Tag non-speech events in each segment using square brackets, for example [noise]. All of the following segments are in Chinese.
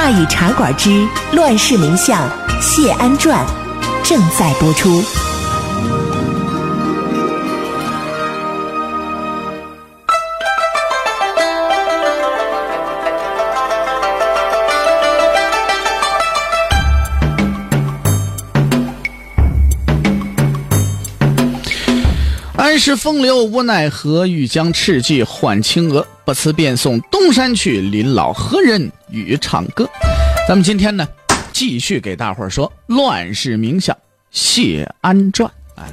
大禹茶馆之乱世名相谢安传》正在播出。安时风流无奈何，欲将赤骥换青鹅。不辞便送东山去，临老何人与唱歌？咱们今天呢，继续给大伙儿说《乱世名相谢安传》。哎，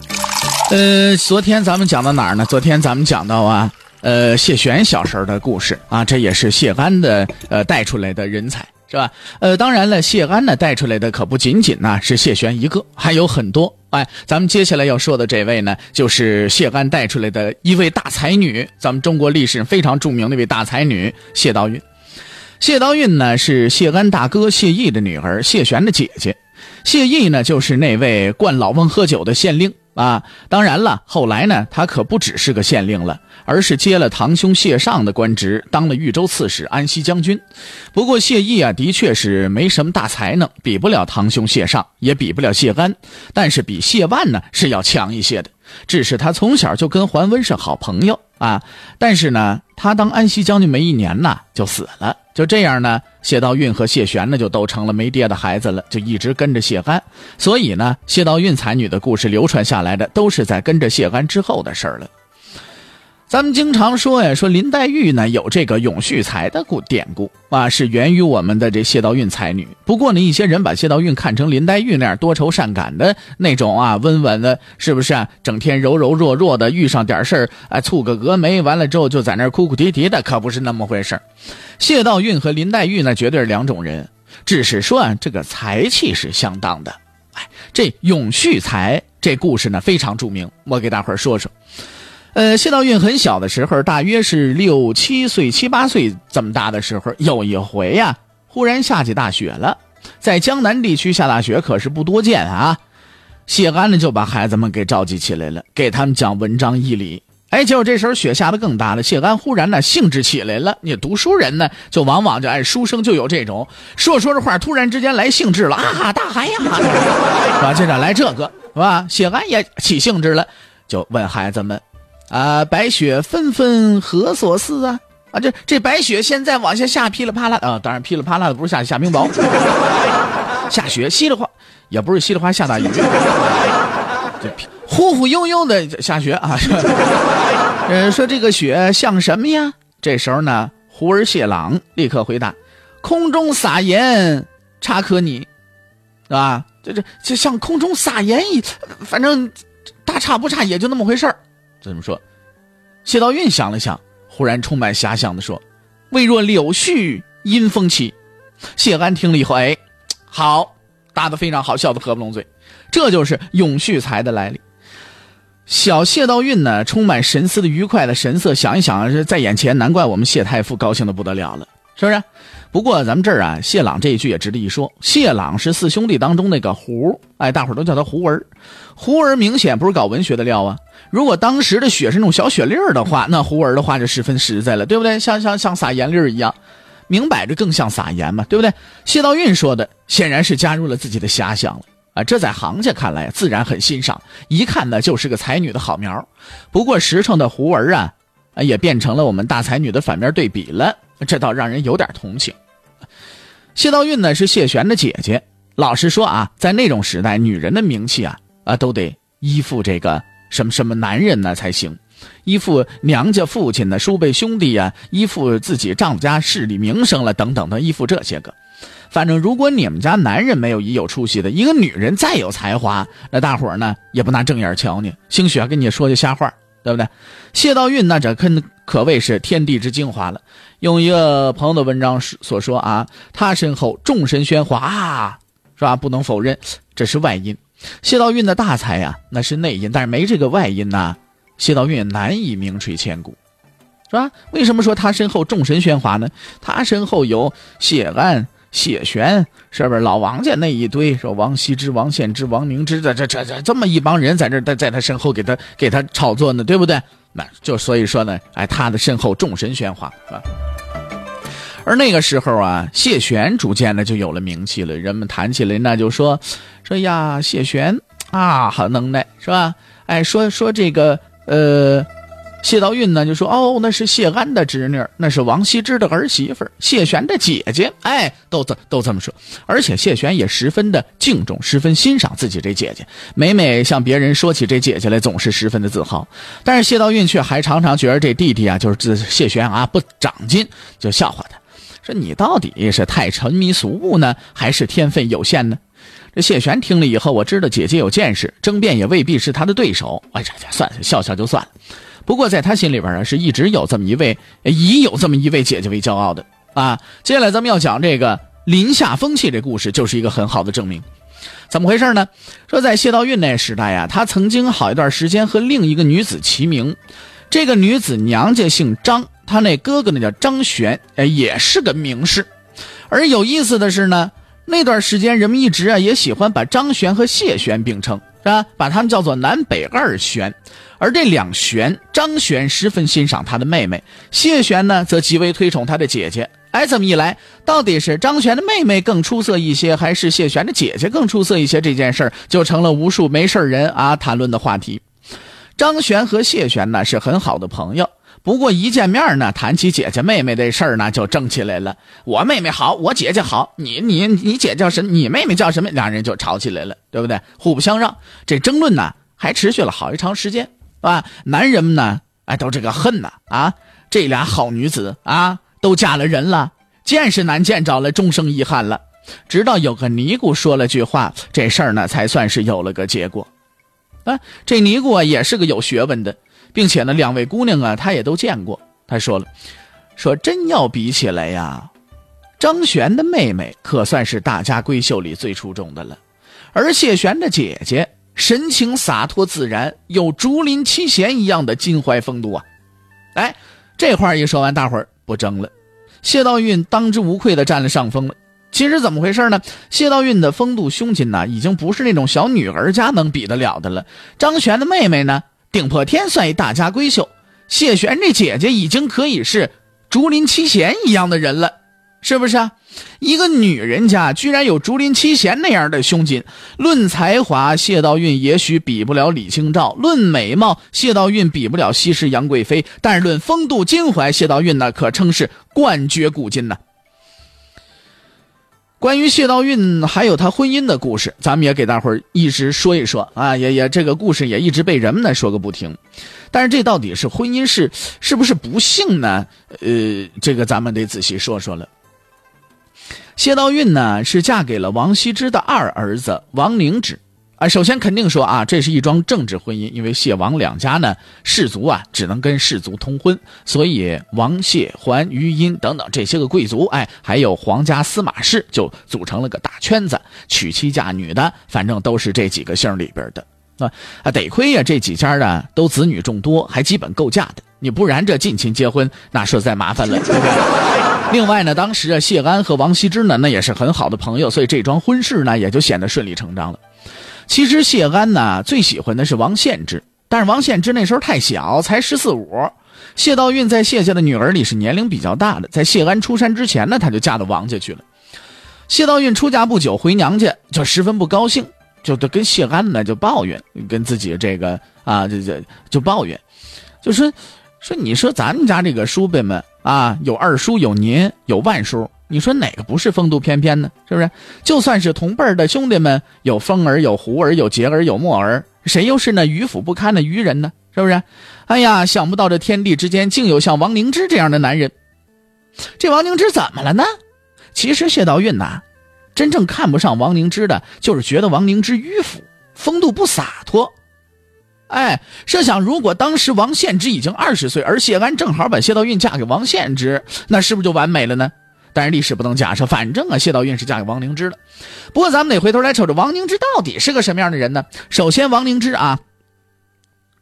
呃，昨天咱们讲到哪儿呢？昨天咱们讲到啊，呃，谢玄小时候的故事啊，这也是谢安的呃带出来的人才。是吧？呃，当然了，谢安呢带出来的可不仅仅呢是谢玄一个，还有很多。哎，咱们接下来要说的这位呢，就是谢安带出来的一位大才女，咱们中国历史非常著名的一位大才女谢道韫。谢道韫呢是谢安大哥谢毅的女儿，谢玄的姐姐。谢毅呢就是那位灌老翁喝酒的县令啊。当然了，后来呢他可不只是个县令了。而是接了堂兄谢尚的官职，当了豫州刺史、安西将军。不过谢毅啊，的确是没什么大才能，比不了堂兄谢尚，也比不了谢安。但是比谢万呢是要强一些的。只是他从小就跟桓温是好朋友啊。但是呢，他当安西将军没一年呢就死了。就这样呢，谢道韫和谢玄呢就都成了没爹的孩子了，就一直跟着谢安。所以呢，谢道韫才女的故事流传下来的，都是在跟着谢安之后的事儿了。咱们经常说呀，说林黛玉呢有这个永续才的故典故啊，是源于我们的这谢道韫才女。不过呢，一些人把谢道韫看成林黛玉那样多愁善感的那种啊，温婉的，是不是啊？整天柔柔弱弱的，遇上点事儿哎，蹙个蛾眉，完了之后就在那哭哭啼啼的，可不是那么回事谢道韫和林黛玉呢，绝对是两种人，只是说啊，这个才气是相当的。哎，这永续才这故事呢非常著名，我给大伙儿说说。呃，谢道韫很小的时候，大约是六七岁、七八岁这么大的时候，有一回呀，忽然下起大雪了。在江南地区下大雪可是不多见啊。谢安呢就把孩子们给召集起来了，给他们讲文章义理。哎，结果这时候雪下的更大了，谢安忽然呢兴致起来了。你读书人呢，就往往就爱书生就有这种说说着话，突然之间来兴致了啊！大海呀，是 [laughs] 吧？接着来这个是吧？谢安也起兴致了，就问孩子们。啊，白雪纷纷何所似啊？啊，这这白雪现在往下下，噼里啪啦啊！当然，噼里啪啦的不是下下冰雹，[laughs] 下雪稀里哗，也不是稀里哗下大雨，[laughs] 这忽忽悠悠的下雪啊！[laughs] 呃，说这个雪像什么呀？这时候呢，胡儿谢朗立刻回答：“空中撒盐，差可拟，是吧？这这这像空中撒盐一，反正大差不差，也就那么回事儿。”这么说？谢道韫想了想，忽然充满遐想的说：“未若柳絮因风起。”谢安听了以后，哎，好，答得非常好，笑得合不拢嘴。这就是永续才的来历。小谢道韫呢，充满神思的愉快的神色，想一想是在眼前，难怪我们谢太傅高兴的不得了了，是不是？不过咱们这儿啊，谢朗这一句也值得一说。谢朗是四兄弟当中那个胡，哎，大伙儿都叫他胡儿。胡儿明显不是搞文学的料啊。如果当时的雪是那种小雪粒儿的话，那胡儿的话就十分实在了，对不对？像像像撒盐粒儿一样，明摆着更像撒盐嘛，对不对？谢道韫说的显然是加入了自己的遐想了啊，这在行家看来自然很欣赏，一看呢就是个才女的好苗。不过实诚的胡儿，啊也变成了我们大才女的反面对比了，这倒让人有点同情。谢道韫呢是谢玄的姐姐，老实说啊，在那种时代，女人的名气啊啊都得依附这个。什么什么男人呢才行？依附娘家父亲呢，叔辈兄弟呀，依附自己丈夫家势力名声了，等等的，依附这些个。反正如果你们家男人没有一有出息的，一个女人再有才华，那大伙儿呢也不拿正眼瞧你，兴许还跟你说句瞎话，对不对？谢道韫那这可可谓是天地之精华了。用一个朋友的文章所说啊，他身后众神喧哗啊，是吧？不能否认，这是外因。谢道韫的大才呀，那是内因，但是没这个外因呐，谢道韫难以名垂千古，是吧？为什么说他身后众神喧哗呢？他身后有谢安。谢玄是不是老王家那一堆？说王羲之、王献之、王凝之，这这这这这么一帮人在这在在他身后给他给他炒作呢，对不对？那就所以说呢，哎，他的身后众神喧哗啊。而那个时候啊，谢玄逐渐的就有了名气了，人们谈起来那就说说呀，谢玄啊，好能耐是吧？哎，说说这个呃。谢道韫呢就说：“哦，那是谢安的侄女，那是王羲之的儿媳妇，谢玄的姐姐。哎，都这都这么说。而且谢玄也十分的敬重，十分欣赏自己这姐姐。每每向别人说起这姐姐来，总是十分的自豪。但是谢道韫却还常常觉得这弟弟啊，就是这谢玄啊不长进，就笑话他，说你到底是太沉迷俗物呢，还是天分有限呢？这谢玄听了以后，我知道姐姐有见识，争辩也未必是他的对手。哎呀呀，算了，笑笑就算了。”不过，在他心里边啊，是一直有这么一位，以有这么一位姐姐为骄傲的啊。接下来咱们要讲这个林下风气这故事，就是一个很好的证明。怎么回事呢？说在谢道韫那时代呀，他曾经好一段时间和另一个女子齐名，这个女子娘家姓张，她那哥哥呢叫张玄，哎，也是个名士。而有意思的是呢，那段时间人们一直啊也喜欢把张玄和谢玄并称。是吧？把他们叫做南北二玄，而这两玄，张玄十分欣赏他的妹妹，谢玄呢则极为推崇他的姐姐。哎，这么一来，到底是张玄的妹妹更出色一些，还是谢玄的姐姐更出色一些？这件事儿就成了无数没事人啊谈论的话题。张玄和谢玄呢是很好的朋友。不过一见面呢，谈起姐姐妹妹这事儿呢，就争起来了。我妹妹好，我姐姐好，你你你姐叫什？你妹妹叫什么？两人就吵起来了，对不对？互不相让，这争论呢还持续了好一长时间，啊，男人们呢，哎，都这个恨呐啊！这俩好女子啊，都嫁了人了，见是难见着了，终生遗憾了。直到有个尼姑说了句话，这事儿呢才算是有了个结果。啊，这尼姑啊也是个有学问的。并且呢，两位姑娘啊，她也都见过。她说了，说真要比起来呀，张璇的妹妹可算是大家闺秀里最出众的了，而谢玄的姐姐神情洒脱自然，有竹林七贤一样的襟怀风度啊。哎，这话一说完，大伙儿不争了。谢道韫当之无愧的占了上风了。其实怎么回事呢？谢道韫的风度胸襟呐，已经不是那种小女儿家能比得了的了。张璇的妹妹呢？顶破天算一大家闺秀，谢玄这姐姐已经可以是竹林七贤一样的人了，是不是啊？一个女人家居然有竹林七贤那样的胸襟。论才华，谢道韫也许比不了李清照；论美貌，谢道韫比不了西施杨贵妃。但是论风度襟怀，谢道韫那可称是冠绝古今呐。关于谢道韫还有他婚姻的故事，咱们也给大伙儿一直说一说啊，也也这个故事也一直被人们呢说个不停。但是这到底是婚姻是是不是不幸呢？呃，这个咱们得仔细说说了。谢道韫呢是嫁给了王羲之的二儿子王灵芝。啊，首先肯定说啊，这是一桩政治婚姻，因为谢王两家呢，氏族啊只能跟氏族通婚，所以王谢桓余殷等等这些个贵族，哎，还有皇家司马氏就组成了个大圈子，娶妻嫁女的，反正都是这几个姓里边的啊，得亏呀，这几家呢都子女众多，还基本够嫁的，你不然这近亲结婚那实在麻烦了。[laughs] 另外呢，当时啊，谢安和王羲之呢那也是很好的朋友，所以这桩婚事呢也就显得顺理成章了。其实谢安呢最喜欢的是王献之，但是王献之那时候太小，才十四五。谢道韫在谢家的女儿里是年龄比较大的，在谢安出山之前呢，她就嫁到王家去了。谢道韫出嫁不久回娘家，就十分不高兴，就跟谢安呢就抱怨，跟自己这个啊，这这就抱怨，就说说你说咱们家这个叔辈们啊，有二叔，有您，有万叔。你说哪个不是风度翩翩呢？是不是？就算是同辈儿的兄弟们，有风儿，有胡儿，有杰儿，有墨儿，谁又是那迂腐不堪的愚人呢？是不是？哎呀，想不到这天地之间竟有像王凝之这样的男人。这王凝之怎么了呢？其实谢道韫呐，真正看不上王凝之的，就是觉得王凝之迂腐，风度不洒脱。哎，设想如果当时王献之已经二十岁，而谢安正好把谢道韫嫁给王献之，那是不是就完美了呢？但是历史不能假设，反正啊，谢道韫是嫁给王凝之了。不过咱们得回头来瞅瞅王凝之到底是个什么样的人呢？首先，王凝之啊，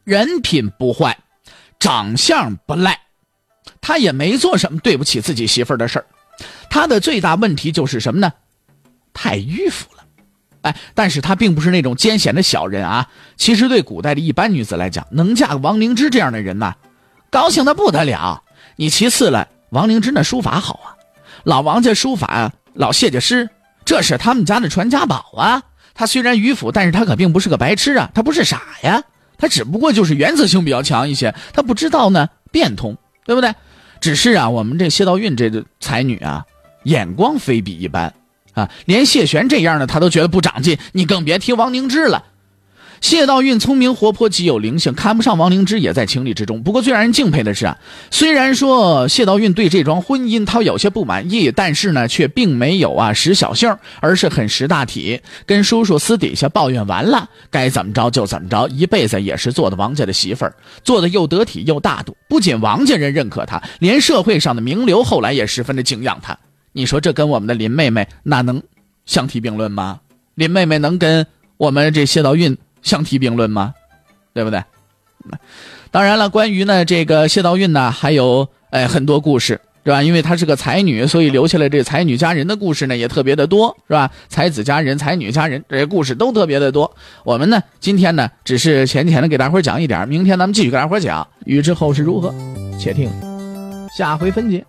人品不坏，长相不赖，他也没做什么对不起自己媳妇儿的事儿。他的最大问题就是什么呢？太迂腐了。哎，但是他并不是那种奸险的小人啊。其实对古代的一般女子来讲，能嫁个王凝之这样的人呐，高兴的不得了。你其次了，王凝之那书法好啊，老王家书法老谢家诗，这是他们家的传家宝啊。他虽然迂腐，但是他可并不是个白痴啊，他不是傻呀，他只不过就是原则性比较强一些，他不知道呢变通，对不对？只是啊，我们这谢道韫这个才女啊，眼光非比一般。啊，连谢玄这样的他都觉得不长进，你更别提王凝之了。谢道韫聪明活泼，极有灵性，看不上王灵芝也在情理之中。不过最让人敬佩的是啊，虽然说谢道韫对这桩婚姻他有些不满意，但是呢，却并没有啊使小性，而是很识大体。跟叔叔私底下抱怨完了，该怎么着就怎么着，一辈子也是做的王家的媳妇儿，做的又得体又大度。不仅王家人认可他，连社会上的名流后来也十分的敬仰他。你说这跟我们的林妹妹那能相提并论吗？林妹妹能跟我们这谢道韫相提并论吗？对不对？当然了，关于呢这个谢道韫呢，还有哎很多故事，是吧？因为她是个才女，所以留下来这才女佳人的故事呢也特别的多，是吧？才子佳人、才女佳人这些故事都特别的多。我们呢今天呢只是浅浅的给大伙讲一点，明天咱们继续给大伙讲。欲知后事如何，且听下回分解。